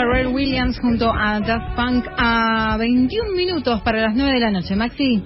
Pharrell Williams junto a Daft Punk a 21 minutos para las 9 de la noche. Maxi.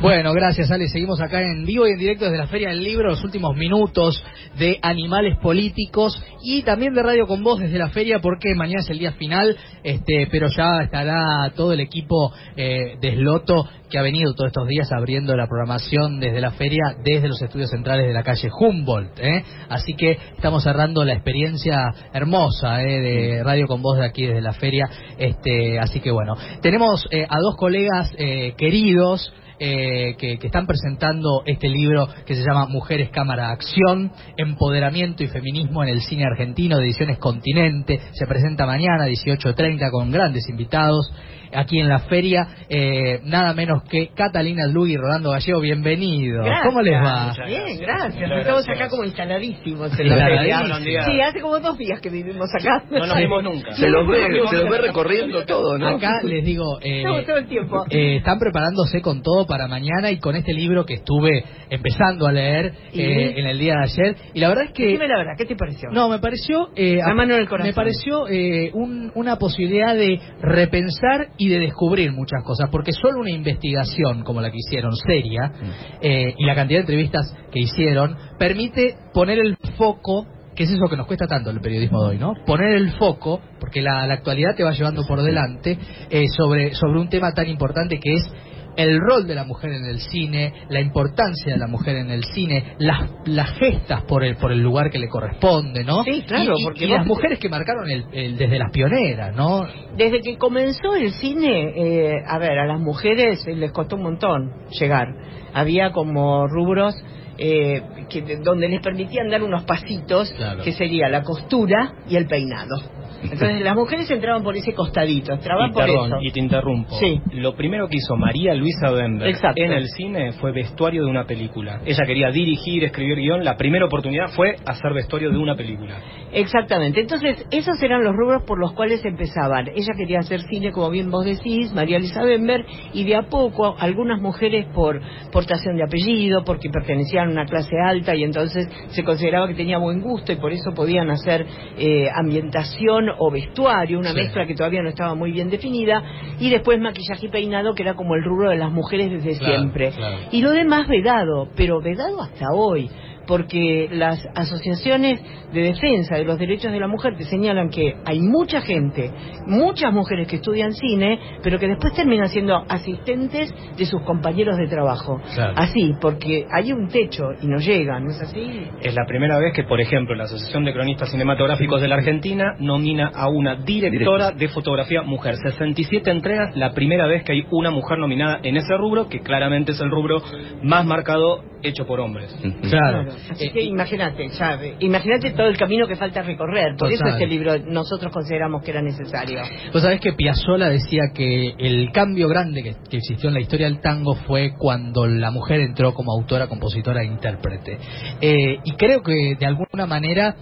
Bueno, gracias Ale. Seguimos acá en vivo y en directo desde la Feria del Libro, los últimos minutos de Animales Políticos y también de Radio con Voz desde la feria porque mañana es el día final, este, pero ya estará todo el equipo eh, de Sloto que ha venido todos estos días abriendo la programación desde la feria, desde los estudios centrales de la calle Humboldt. ¿eh? Así que estamos cerrando la experiencia hermosa ¿eh? de Radio con Voz de aquí desde la feria. Este, así que bueno, tenemos eh, a dos colegas eh, queridos. Eh, que, que, están presentando este libro que se llama Mujeres Cámara Acción, Empoderamiento y Feminismo en el Cine Argentino de Ediciones Continente. Se presenta mañana 18.30 con grandes invitados aquí en la feria, eh, nada menos que Catalina Lu y Rolando Gallego, bienvenido. Gracias. ¿Cómo les va? Bien, gracias. Estamos acá como instaladísimos en la feria. Sí, hace como dos días que vivimos acá. No nos vimos nunca. Se los ve, se los ve recorriendo todo, ¿no? Acá les digo, eh, todo el tiempo. Eh, están preparándose con todo para mañana y con este libro que estuve empezando a leer eh, en el día de ayer. Y la verdad es que... Dime la verdad, ¿qué te pareció? No, me pareció... Eh, la mano en el corazón. Me pareció eh, un, una posibilidad de repensar y de descubrir muchas cosas, porque solo una investigación como la que hicieron, seria, eh, y la cantidad de entrevistas que hicieron, permite poner el foco que es eso que nos cuesta tanto el periodismo de hoy, ¿no? Poner el foco, porque la, la actualidad te va llevando por delante, eh, sobre, sobre un tema tan importante que es el rol de la mujer en el cine, la importancia de la mujer en el cine, las, las gestas por el, por el lugar que le corresponde, ¿no? Sí, claro, y, y- porque y vos- las mujeres que marcaron el, el- desde las pioneras, ¿no? Desde que comenzó el cine, eh, a ver, a las mujeres les costó un montón llegar. Había como rubros eh, que, donde les permitían dar unos pasitos, Claro. que sería la costura y el peinado. Entonces las mujeres entraban por ese costadito, entraban Y, por perdón, eso. y te interrumpo. Sí. Lo primero que hizo María Luisa Bember Exacto. en el cine fue vestuario de una película. Ella quería dirigir, escribir guion. La primera oportunidad fue hacer vestuario de una película. Exactamente. Entonces, esos eran los rubros por los cuales empezaban. Ella quería hacer cine, como bien vos decís, María Luisa Bember, y de a poco algunas mujeres por portación de apellido, porque pertenecían a una clase alta y entonces se consideraba que tenía buen gusto y por eso podían hacer eh, ambientación o vestuario, una Sí. mezcla que todavía no estaba muy bien definida, y después maquillaje y peinado, que era como el rubro de las mujeres desde Claro, siempre. claro. Y lo demás vedado, pero vedado hasta hoy, porque las asociaciones de defensa de los derechos de la mujer te señalan que hay mucha gente, muchas mujeres que estudian cine, pero que después terminan siendo asistentes de sus compañeros de trabajo. Claro. Así, porque hay un techo y no llegan, ¿no es así? Es la primera vez que, por ejemplo, la Asociación de Cronistas Cinematográficos de la Argentina nomina a una directora de fotografía mujer. 67 entregas, la primera vez que hay una mujer nominada en ese rubro, que claramente es el rubro más marcado hecho por hombres. Claro. Así Eh, que imagínate, ya, imagínate todo el camino que falta recorrer. Por eso Total. este libro nosotros consideramos que era necesario. Vos sabés que Piazzolla decía que el cambio grande que, que existió en la historia del tango fue cuando la mujer entró como autora, compositora e intérprete. Eh, y creo que de alguna manera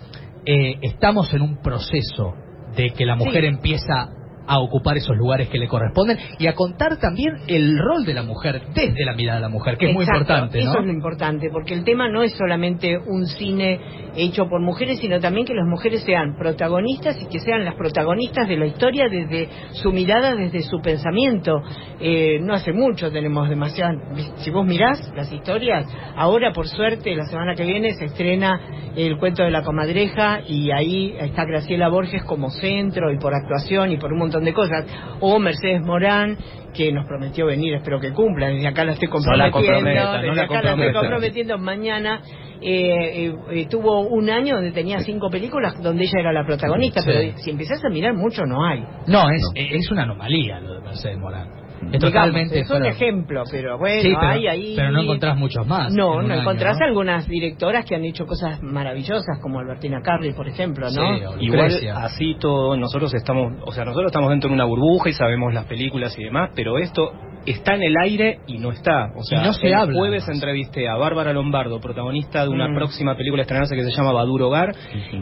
eh, estamos en un proceso de que la mujer Sí. empieza a ocupar esos lugares que le corresponden y a contar también el rol de la mujer desde la mirada de la mujer, que es muy importante, ¿no? Eso es lo importante, porque el tema no es solamente un cine hecho por mujeres, sino también que las mujeres sean protagonistas y que sean las protagonistas de la historia desde su mirada, desde su pensamiento. Eh, no hace mucho tenemos demasiadas. Si vos mirás las historias, ahora por suerte, la semana que viene se estrena el cuento de la comadreja y ahí está Graciela Borges como centro y por actuación y por un montón de cosas. O Mercedes Morán que nos prometió venir, espero que cumpla, desde acá la estoy No la comprometiendo, no la acá la estoy comprometiendo mañana. Eh, eh, eh, tuvo un año donde tenía cinco películas donde ella era la protagonista, Sí. pero si empezás a mirar mucho no hay. No, es, es una anomalía lo de Mercedes Morán. Es totalmente es un fuera- ejemplo, pero bueno, Sí, pero, hay ahí. pero no encontrás muchos más. No, en no año, encontrás ¿no? algunas directoras que han hecho cosas maravillosas, como Albertina Carri, por ejemplo, ¿no? Sí, Igual así todo, nosotros estamos, o sea, nosotros estamos dentro de una burbuja y sabemos las películas y demás, pero esto está en el aire y no está. O sea, Y no se el habla, jueves además. entrevisté a Bárbara Lombardo, protagonista de una Mm. próxima película estrenarse que se llama Badur Hogar,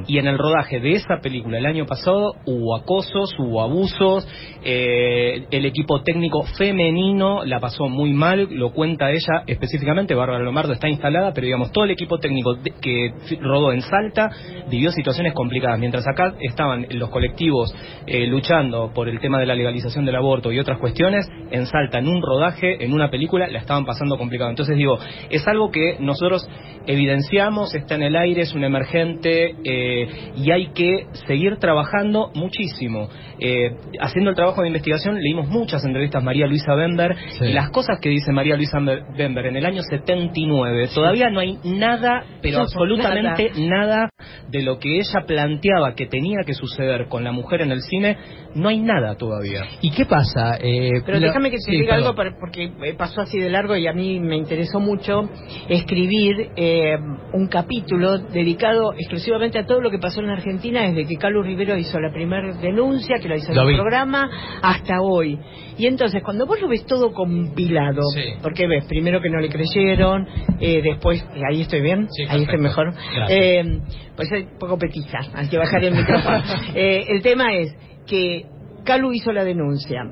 y en el rodaje de esa película el año pasado hubo acosos, hubo abusos, eh, el equipo técnico femenino la pasó muy mal, lo cuenta ella específicamente, Bárbara Lombardo está instalada, pero digamos, todo el equipo técnico de- que rodó en Salta vivió situaciones complicadas, mientras acá estaban los colectivos eh, luchando por el tema de la legalización del aborto y otras cuestiones, en Salta, en un rodaje, en una película, la estaban pasando complicado. Entonces digo, es algo que nosotros evidenciamos, está en el aire, es un emergente eh, y hay que seguir trabajando muchísimo. Eh, haciendo el trabajo de investigación, leímos muchas entrevistas a María Luisa Bember Sí. y las cosas que dice María Luisa Bember en el año 79, todavía no hay nada, pero No, absolutamente nada de lo que ella planteaba que tenía que suceder con la mujer en el cine, no hay nada todavía. ¿Y qué pasa? Eh, Pero la- déjame que sí, diga. Algo porque eh, pasó así de largo y a mí me interesó mucho escribir eh, un capítulo dedicado exclusivamente a todo lo que pasó en la Argentina desde que Carlos Rivero hizo la primera denuncia, que la hizo en Lo el programa, hasta hoy. Y entonces, cuando vos lo ves todo compilado, Sí. porque ves, primero que no le creyeron, eh, después, ahí estoy bien, Sí, ahí estoy mejor. Eh, pues soy un poco petija, hay que bajar el micrófono. Eh, el tema es que Calu hizo la denuncia.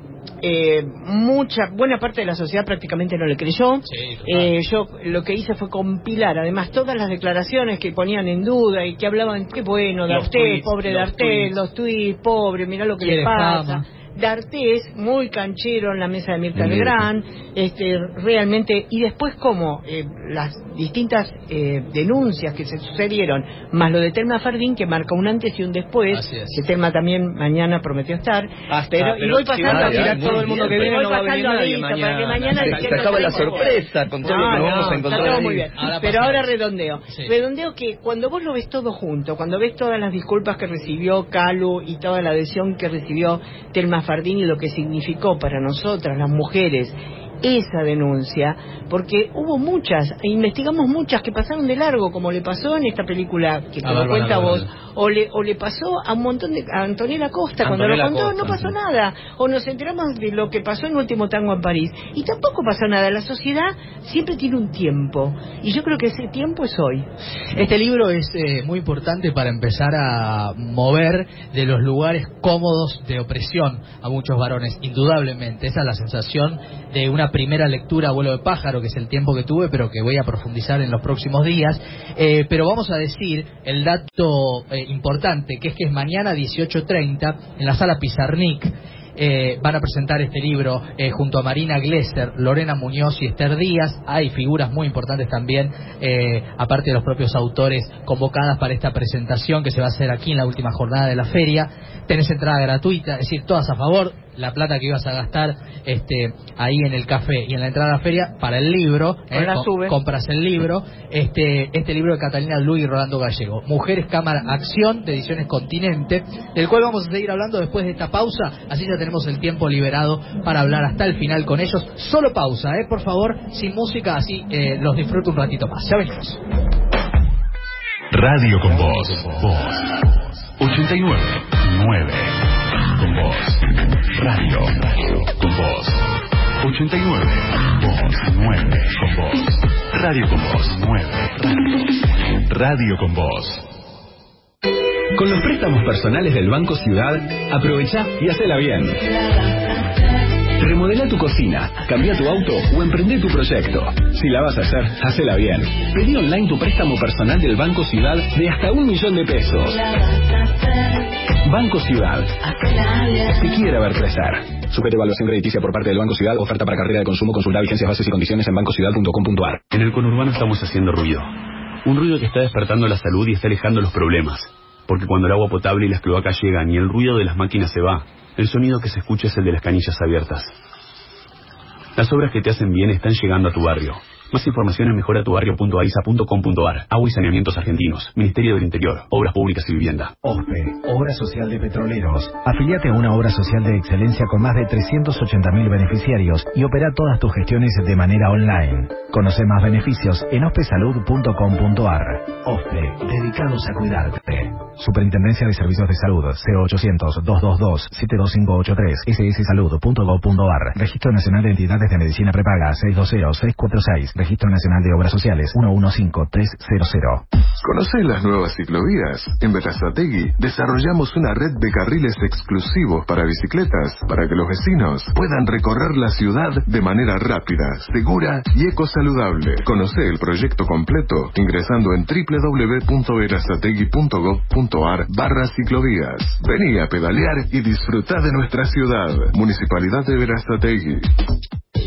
Eh, mucha, buena parte de la sociedad prácticamente no le creyó. Sí. Eh, yo lo que hice fue compilar, además, todas las declaraciones que ponían en duda y que hablaban, qué bueno, Los tweets, pobre tweets. los tuits, pobre, mirá lo que le pasa. fama. D'Artés, muy canchero en la mesa de Mirta. Legrand, este, realmente, y después como eh, las distintas eh, denuncias que se sucedieron, más lo de Telma Fardín, que marca un antes y un después, que Telma también mañana prometió estar, Basta, pero, y voy si pasando van a mirar todo el mundo que voy viene, no va a venir nadie aviso para que mañana. mañana Se, se acaba la sorpresa con todo lo que No, vamos a encontrar muy bien. Ahora Pero ahora redondeo. Sí. Redondeo que cuando vos lo ves todo junto, cuando ves todas las disculpas que recibió Calu y toda la adhesión que recibió Telma Fardín y lo que significó para nosotras, las mujeres, esa denuncia, porque hubo muchas, e investigamos muchas que pasaron de largo, como le pasó en esta película que te lo cuenta vos, o le, o le pasó a un montón de... a Antonella Costa, cuando lo contó Costa, no pasó sí. nada, o nos enteramos de lo que pasó en Último Tango en París, y tampoco pasó nada, la sociedad siempre tiene un tiempo, y yo creo que ese tiempo es hoy. Este libro es eh, muy importante para empezar a mover de los lugares cómodos de opresión a muchos varones, indudablemente. Esa es la sensación de una primera lectura vuelo de pájaro, que es el tiempo que tuve, pero que voy a profundizar en los próximos días. Eh, pero vamos a decir el dato eh, importante, que es que es mañana 18.30 en la sala Pizarnik. eh, van a presentar este libro eh, junto a Marina Glesser, Lorena Muñoz y Esther Díaz. Hay figuras muy importantes también, eh, aparte de los propios autores convocadas para esta presentación que se va a hacer aquí en la última jornada de la feria. Tenés entrada gratuita, es decir, todas a favor. La plata que ibas a gastar este, ahí en el café y en la entrada a la feria para el libro, eh, compras el libro, este, este libro de Catalina Luis y Rolando Gallego, Mujeres, Cámara, Acción, de Ediciones Continente, del cual vamos a seguir hablando después de esta pausa, así ya tenemos el tiempo liberado para hablar hasta el final con ellos. Solo pausa, eh, por favor, sin música, así eh, los disfruto un ratito más. Ya venimos. Radio con Voz. Voz. 89. 9. Con Voz. Radio. Con Voz. 89. Voz. 9. Con Voz. Radio con Voz. 9. Radio. Con Voz. Con los préstamos personales del Banco Ciudad, aprovecha y hacela bien. Remodela tu cocina, cambia tu auto o emprende tu proyecto. Si la vas a hacer, hacela bien. Pedí online tu préstamo personal del Banco Ciudad de hasta un millón de pesos. Banco Ciudad. Te quiere ver crecer. Sujete evaluación crediticia por parte del Banco Ciudad. Oferta para carrera de consumo. Consulta vigencias, bases y condiciones en bancociudad.com.ar. En el conurbano estamos haciendo ruido. Un ruido que está despertando la salud y está alejando los problemas. Porque cuando el agua potable y las cloacas llegan y el ruido de las máquinas se va, el sonido que se escucha es el de las canillas abiertas. Las obras que te hacen bien están llegando a tu barrio. Más información en mejoratubarrio.aisa.com.ar. Agua y saneamientos argentinos. Ministerio del Interior. Obras públicas y vivienda. OSPE, Obra Social de Petroleros. Afiliate a una obra social de excelencia con más de 380.000 beneficiarios y opera todas tus gestiones de manera online. Conoce más beneficios en ospesalud.com.ar. OSPE, dedicados a cuidarte. Superintendencia de Servicios de Salud 0800-222-72583 sssalud.gov.ar Registro Nacional de Entidades de Medicina Prepaga 620-646 Registro Nacional de Obras Sociales 115300 ¿Conocés las nuevas ciclovías? En Berazategui desarrollamos una red de carriles exclusivos para bicicletas para que los vecinos puedan recorrer la ciudad de manera rápida, segura y ecosaludable. Conoce el proyecto completo ingresando en www.verazategui.gov.ar barra ciclovías. Vení a pedalear y disfrutar de nuestra ciudad. Municipalidad de Verazategui.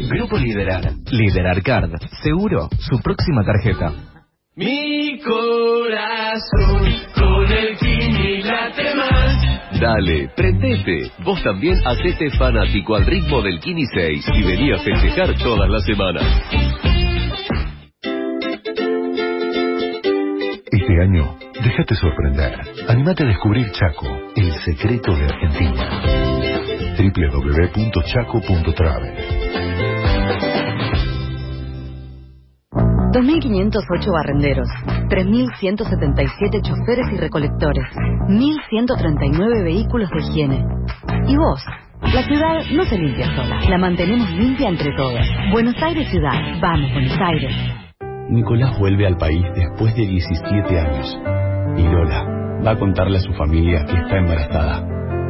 Grupo Liderar. Liderar Card. Seguro, su próxima tarjeta. Mi corazón con el Kini late más. Dale, prendete. Vos también hacete fanático al ritmo del Kini 6 y vení a festejar todas las semanas. Este año, déjate sorprender. Animate a descubrir Chaco, el secreto de Argentina. www.chaco.travel 2.508 barrenderos, 3.177 choferes y recolectores, 1.139 vehículos de higiene. ¿Y vos? La ciudad no se limpia sola, la mantenemos limpia entre todos. Buenos Aires Ciudad, vamos Buenos Aires. Nicolás vuelve al país después de 17 años. Y Lola va a contarle a su familia que está embarazada.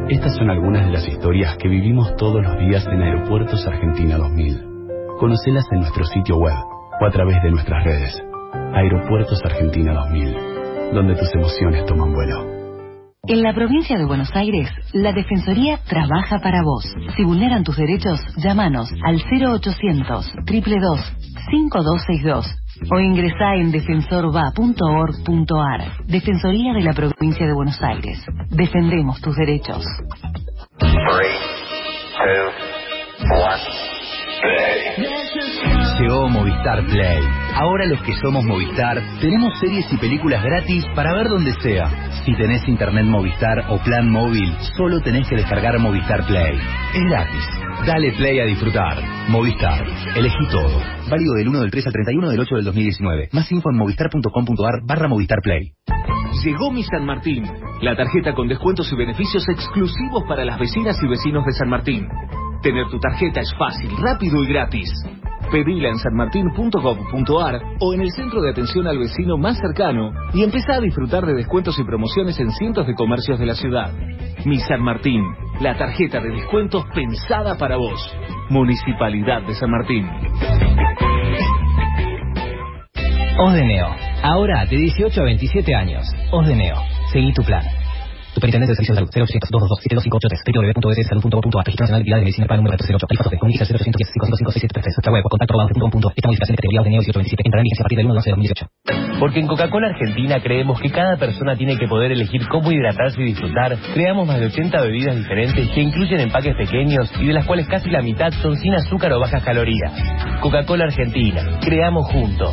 Estas son algunas de las historias que vivimos todos los días en Aeropuertos Argentina 2000. Conocelas en nuestro sitio web o a través de nuestras redes. Aeropuertos Argentina 2000, donde tus emociones toman vuelo. En la provincia de Buenos Aires, la Defensoría trabaja para vos. Si vulneran tus derechos, llámanos al 0800 322 5262 o ingresá en defensorva.org.ar. Defensoría de la provincia de Buenos Aires. Defendemos tus derechos. Movistar Play. Ahora los que somos Movistar tenemos series y películas gratis para ver donde sea. Si tenés internet Movistar o plan móvil, solo tenés que descargar Movistar Play. Es gratis. Dale play a disfrutar. Movistar. Elegí todo. Válido del 1 del 3 al 31 del 8 del 2019. Más info en movistar.com.ar barra Movistar Play. Llegó mi San Martín, la tarjeta con descuentos y beneficios exclusivos para las vecinas y vecinos de San Martín. Tener tu tarjeta es fácil, rápido y gratis. Pedila en sanmartin.gov.ar o en el centro de atención al vecino más cercano y empezá a disfrutar de descuentos y promociones en cientos de comercios de la ciudad. Mi San Martín, la tarjeta de descuentos pensada para vos. Municipalidad de San Martín. Osdeneo. Ahora de 18 a 27 años. Osdeneo. Seguí tu plan. Superintendencia de Servicios de Salud 0800 222 www.sssalud.gov.ar Registro Nacional de para número 308 Tarifa SOFE Comunica 0810 555 Nuestra web o contacto arroba Esta modificación de categoría de 1827 entrará en vigencia a partir del 1 de 11 de 2018. Porque en Coca-Cola Argentina creemos que cada persona tiene que poder elegir cómo hidratarse y disfrutar. Creamos más de 80 bebidas diferentes que incluyen empaques pequeños y de las cuales casi la mitad son sin azúcar o bajas calorías. Coca-Cola Argentina. Creamos juntos.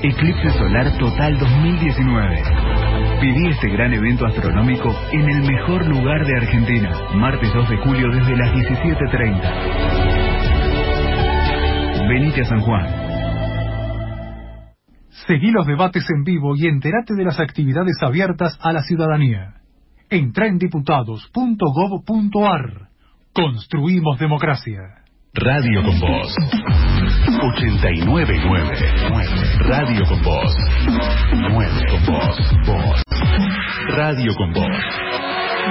Eclipse Solar Total 2019. Viví este gran evento astronómico en el mejor lugar de Argentina, martes 2 de julio desde las 17.30. Venite a San Juan. Seguí los debates en vivo y entérate de las actividades abiertas a la ciudadanía. Entra en diputados.gov.ar. Construimos democracia. Radio con Voz. 899. Radio con Voz. 9 con. Radio con Voz.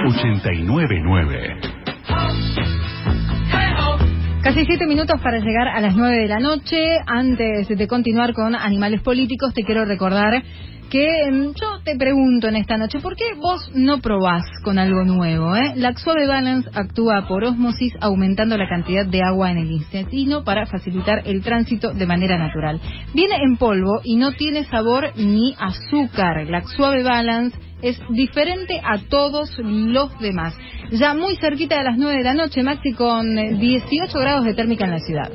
899. Casi siete minutos para llegar a las nueve de la noche. Antes de continuar con animales políticos, te quiero recordar que mm, yo te pregunto en esta noche, ¿por qué vos no probás con algo nuevo? Eh? La Suave Balance actúa por osmosis aumentando la cantidad de agua en el intestino para facilitar el tránsito de manera natural. Viene en polvo y no tiene sabor ni azúcar. La Suave Balance es diferente a todos los demás. Ya muy cerquita de las 9 de la noche, Maxi, con eh, 18 grados de térmica en la ciudad.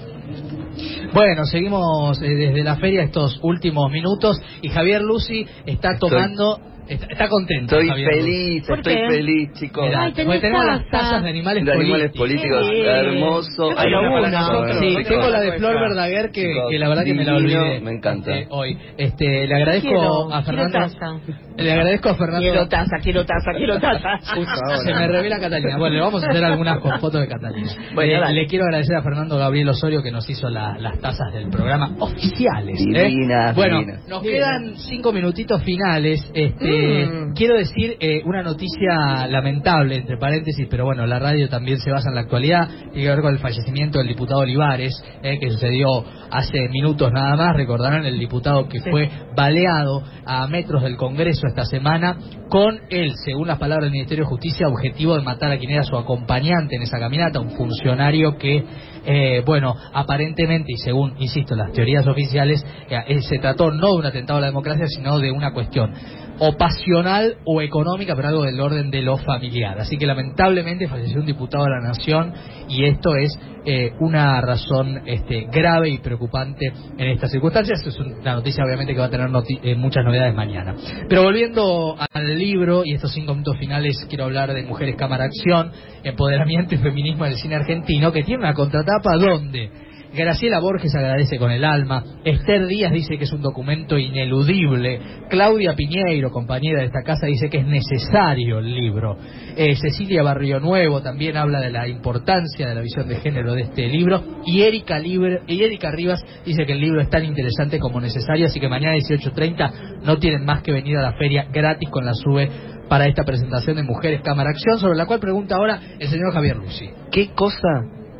Bueno, seguimos eh, desde la feria estos últimos minutos y Javier Lucy está tomando Está, está contento. Estoy Javier feliz, ¿Por estoy qué? feliz, chicos. Mirá, tenemos las taza. tazas de animales de animales políticos. Sí. Hermoso. Hay una. Sí, tengo la de Flor Verdaguer que, que la verdad que me la olvidé. Me encanta. eh, hoy. Este, le agradezco Quiero- a Fernando. quiero taza. Le agradezco a Fernando. Quiero taza, quiero taza, quiero taza. Se me revela Catalina. Bueno, le vamos a hacer algunas con fotos de Catalina. Bueno, le, quiero agradecer a Fernando Gabriel Osorio que nos hizo la- las tazas del programa oficiales. ¿eh? Divinas, Bueno, divinas. nos Divinas. quedan cinco minutitos finales. Este, Mm. Quiero decir eh, una noticia lamentable, entre paréntesis, pero bueno, la radio también se basa en la actualidad. Tiene que ver con el fallecimiento del diputado Olivares, eh, que sucedió hace minutos nada más. Recordarán el diputado que fue baleado a metros del Congreso esta semana con él, según las palabras del Ministerio de Justicia, objetivo de matar a quien era su acompañante en esa caminata, un funcionario que, eh, bueno, aparentemente y según, insisto, las teorías oficiales, eh, se trató no de un atentado a la democracia, sino de una cuestión o pasional o económica, pero algo del orden de lo familiar. Así que lamentablemente falleció un diputado de la Nación y esto es eh, una razón este, grave y preocupante en estas circunstancias. Es una noticia obviamente que va a tener eh, muchas novedades mañana. Pero volviendo al libro y estos cinco minutos finales, quiero hablar de Mujeres Cámara Acción, Empoderamiento y Feminismo del Cine Argentino, que tiene una contratapa donde Graciela Borges agradece con el alma, Esther Díaz dice que es un documento ineludible, Claudia Piñeiro, compañera de esta casa, dice que es necesario el libro, Eh, Cecilia Barrio Nuevo también habla de la importancia de la visión de género de este libro, y Erika, Libre- y Erika Rivas dice que el libro es tan interesante como necesario, así que mañana 18.30 no tienen más que venir a la feria gratis con la SUBE para esta presentación de Mujeres Cámara Acción, sobre la cual pregunta ahora el señor Javier Rusi. ¿Qué cosa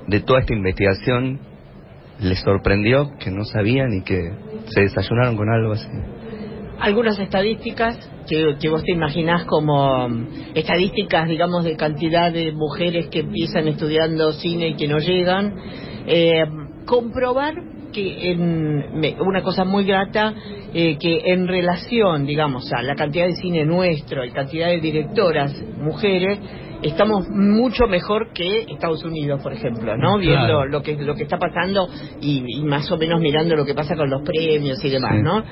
de toda esta investigación les sorprendió que no sabían y que se desayunaron con algo así? algunas estadísticas que, que vos te imaginás como mm, estadísticas, digamos, de cantidad de mujeres que empiezan estudiando cine y que no llegan. Eh, comprobar que en una cosa muy grata eh, que en relación digamos a la cantidad de cine nuestro y cantidad de directoras mujeres estamos mucho mejor que Estados Unidos por ejemplo no Claro. viendo lo que lo que está pasando y, y más o menos mirando lo que pasa con los premios y demás Sí. no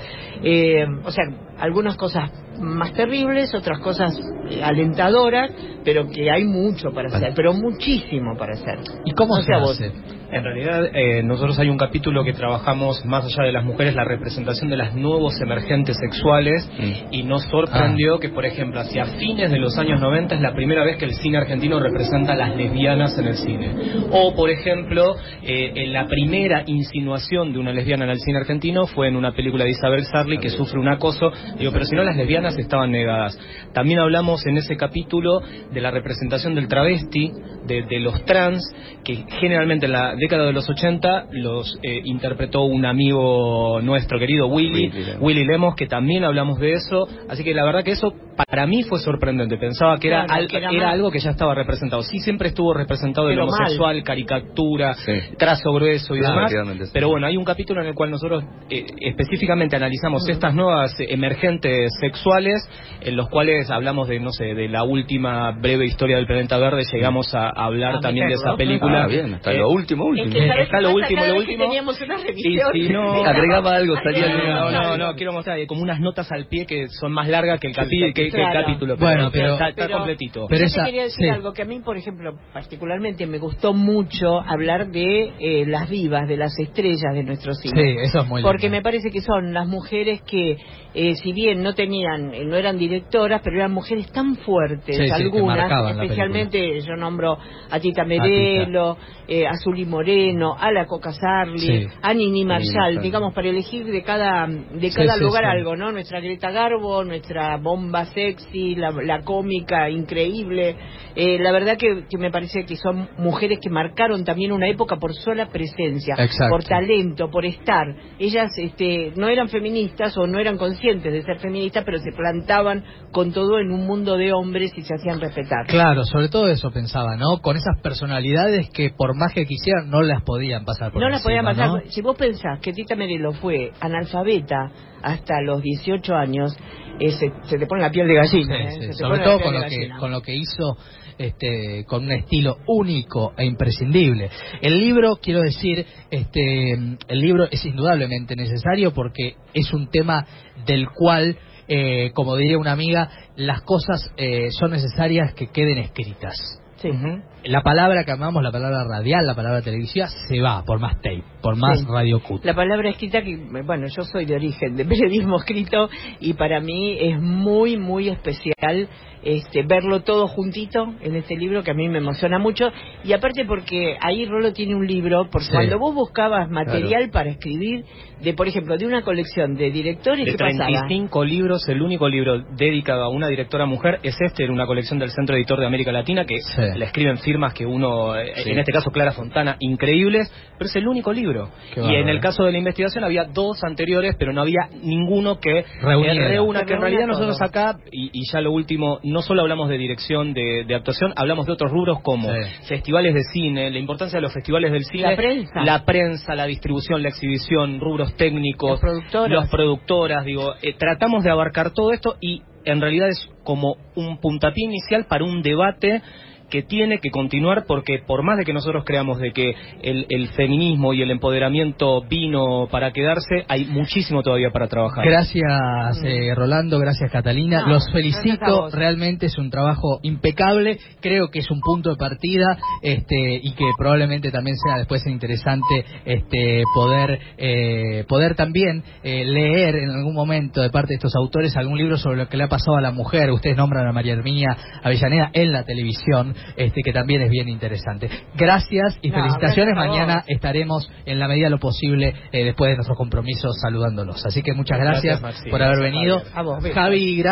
Eh, o sea algunas cosas más terribles otras cosas alentadoras pero que hay mucho para hacer pero muchísimo para hacer ¿Y cómo No se a vos. hace? En realidad, eh, nosotros hay un capítulo que trabajamos más allá de las mujeres, la representación de las nuevos emergentes sexuales, y nos sorprendió que, por ejemplo, hacia fines de los años 90 es la primera vez que el cine argentino representa a las lesbianas en el cine. O, por ejemplo, eh, en la primera insinuación de una lesbiana en el cine argentino fue en una película de Isabel Sarli que sufre un acoso. Digo, pero si no, las lesbianas estaban negadas. También hablamos en ese capítulo de la representación del travesti, de, de los trans, que generalmente en la década de los 80 los eh, interpretó un amigo nuestro querido Willy, Willy Lemos. Willy Lemos, que también hablamos de eso. Así que la verdad que eso para mí fue sorprendente. Pensaba que era, Claro, al- que era era mal. algo que ya estaba representado. Sí, siempre estuvo representado el mal. homosexual, caricatura, trazo grueso y Claro, demás. sí. Pero bueno, hay un capítulo en el cual nosotros eh, específicamente analizamos Mm. estas nuevas eh, emergentes sexuales, en los cuales hablamos de, no sé, de la última breve historia del planeta verde, llegamos a, a hablar A también de esa película. Ah, bien, hasta Eh, lo último, último. Es que, ¿sabes Está lo pasa? último, lo último. teníamos una Y si no, Agregaba algo, salía no, no, quiero mostrar eh, como unas notas al pie que son más largas que el, capi- que, Claro. capítulo. Bueno, pero- está, está Pero- completito. Pero Yo esa- te quería decir sí. algo que a mí, por ejemplo, particularmente me gustó mucho hablar de eh, las divas, de las estrellas de nuestro cine. Sí, eso es muy Porque lindo. me parece que son las mujeres que, eh, si bien no tenían, eh, no eran directoras, pero eran mujeres tan fuertes, Sí, sí, que algunas, especialmente yo nombro a Tita Merelo, eh, a Zuli Moreno, a la Coca Sarli, Sí. a Nini Marshall, digamos, para elegir de cada, de Sí, cada sí, lugar sí. algo, ¿no? Nuestra Greta Garbo, nuestra bomba sexy, la, la cómica increíble. Eh, la verdad que, que me parece que son mujeres que marcaron también una época por sola presencia, Exacto. por talento, por estar. Ellas este, no eran feministas o no eran conscientes de ser feministas, pero se plantaban con todo en un mundo de hombres y se hacían respetar. Claro, sobre todo eso pensaba, ¿no? Con esas personalidades que por más que quisieran no las podían pasar por No la podían pasar. ¿no? Si vos pensás que Tita Merelo fue analfabeta hasta los 18 años, eh, se, se te pone la piel de gallina. Sí, ¿eh? sí, sobre todo con lo que con lo que hizo este con un estilo único e imprescindible. El libro, quiero decir, este el libro es indudablemente necesario porque es un tema del cual eh, como diría una amiga, las cosas eh, son necesarias que queden escritas. Sí. La palabra que amamos, la palabra radial, la palabra televisiva, se va por más tape, por más Sí. radio cut. La palabra escrita, que bueno, yo soy de origen de periodismo escrito y para mí es muy, muy especial este, verlo todo juntito en este libro que a mí me emociona mucho. Y aparte porque ahí Rolo tiene un libro, porque Sí. cuando vos buscabas material para escribir, de por ejemplo, de una colección de directores, De ¿qué pasaba? 35 libros, el único libro dedicado a una directora mujer es este, en una colección del Centro Editor de América Latina, que la escriben firmas que uno, eh, Sí. en este caso Clara Fontana, increíbles, pero es el único libro. Qué y en el caso de la investigación había dos anteriores, pero no había ninguno que Reuniera. eh, reúna, Que en realidad todo. nosotros acá, y, y ya lo último, no solo hablamos de dirección de, de actuación, hablamos de otros rubros como festivales de cine, la importancia de los festivales del cine, La prensa. la prensa, la distribución, la exhibición, rubros técnicos, Las productoras. los productoras, digo, eh, tratamos de abarcar todo esto y en realidad es como un puntapié inicial para un debate que tiene que continuar porque por más de que nosotros creamos de que el, el feminismo y el empoderamiento vino para quedarse, hay muchísimo todavía para trabajar. Gracias eh, Rolando, gracias Catalina. No, Los felicito, realmente es un trabajo impecable. Creo que es un punto de partida este, y que probablemente también sea después interesante este, poder eh, poder también eh, leer en algún momento de parte de estos autores algún libro sobre lo que le ha pasado a la mujer. Ustedes nombran a María Herminia Avellaneda en la televisión, este, que también es bien interesante. Gracias y No, felicitaciones. Mañana estaremos en la medida de lo posible eh, después de nuestros compromisos saludándolos. Así que muchas Gracias, gracias, por haber venido. A vos. Javi, gracias.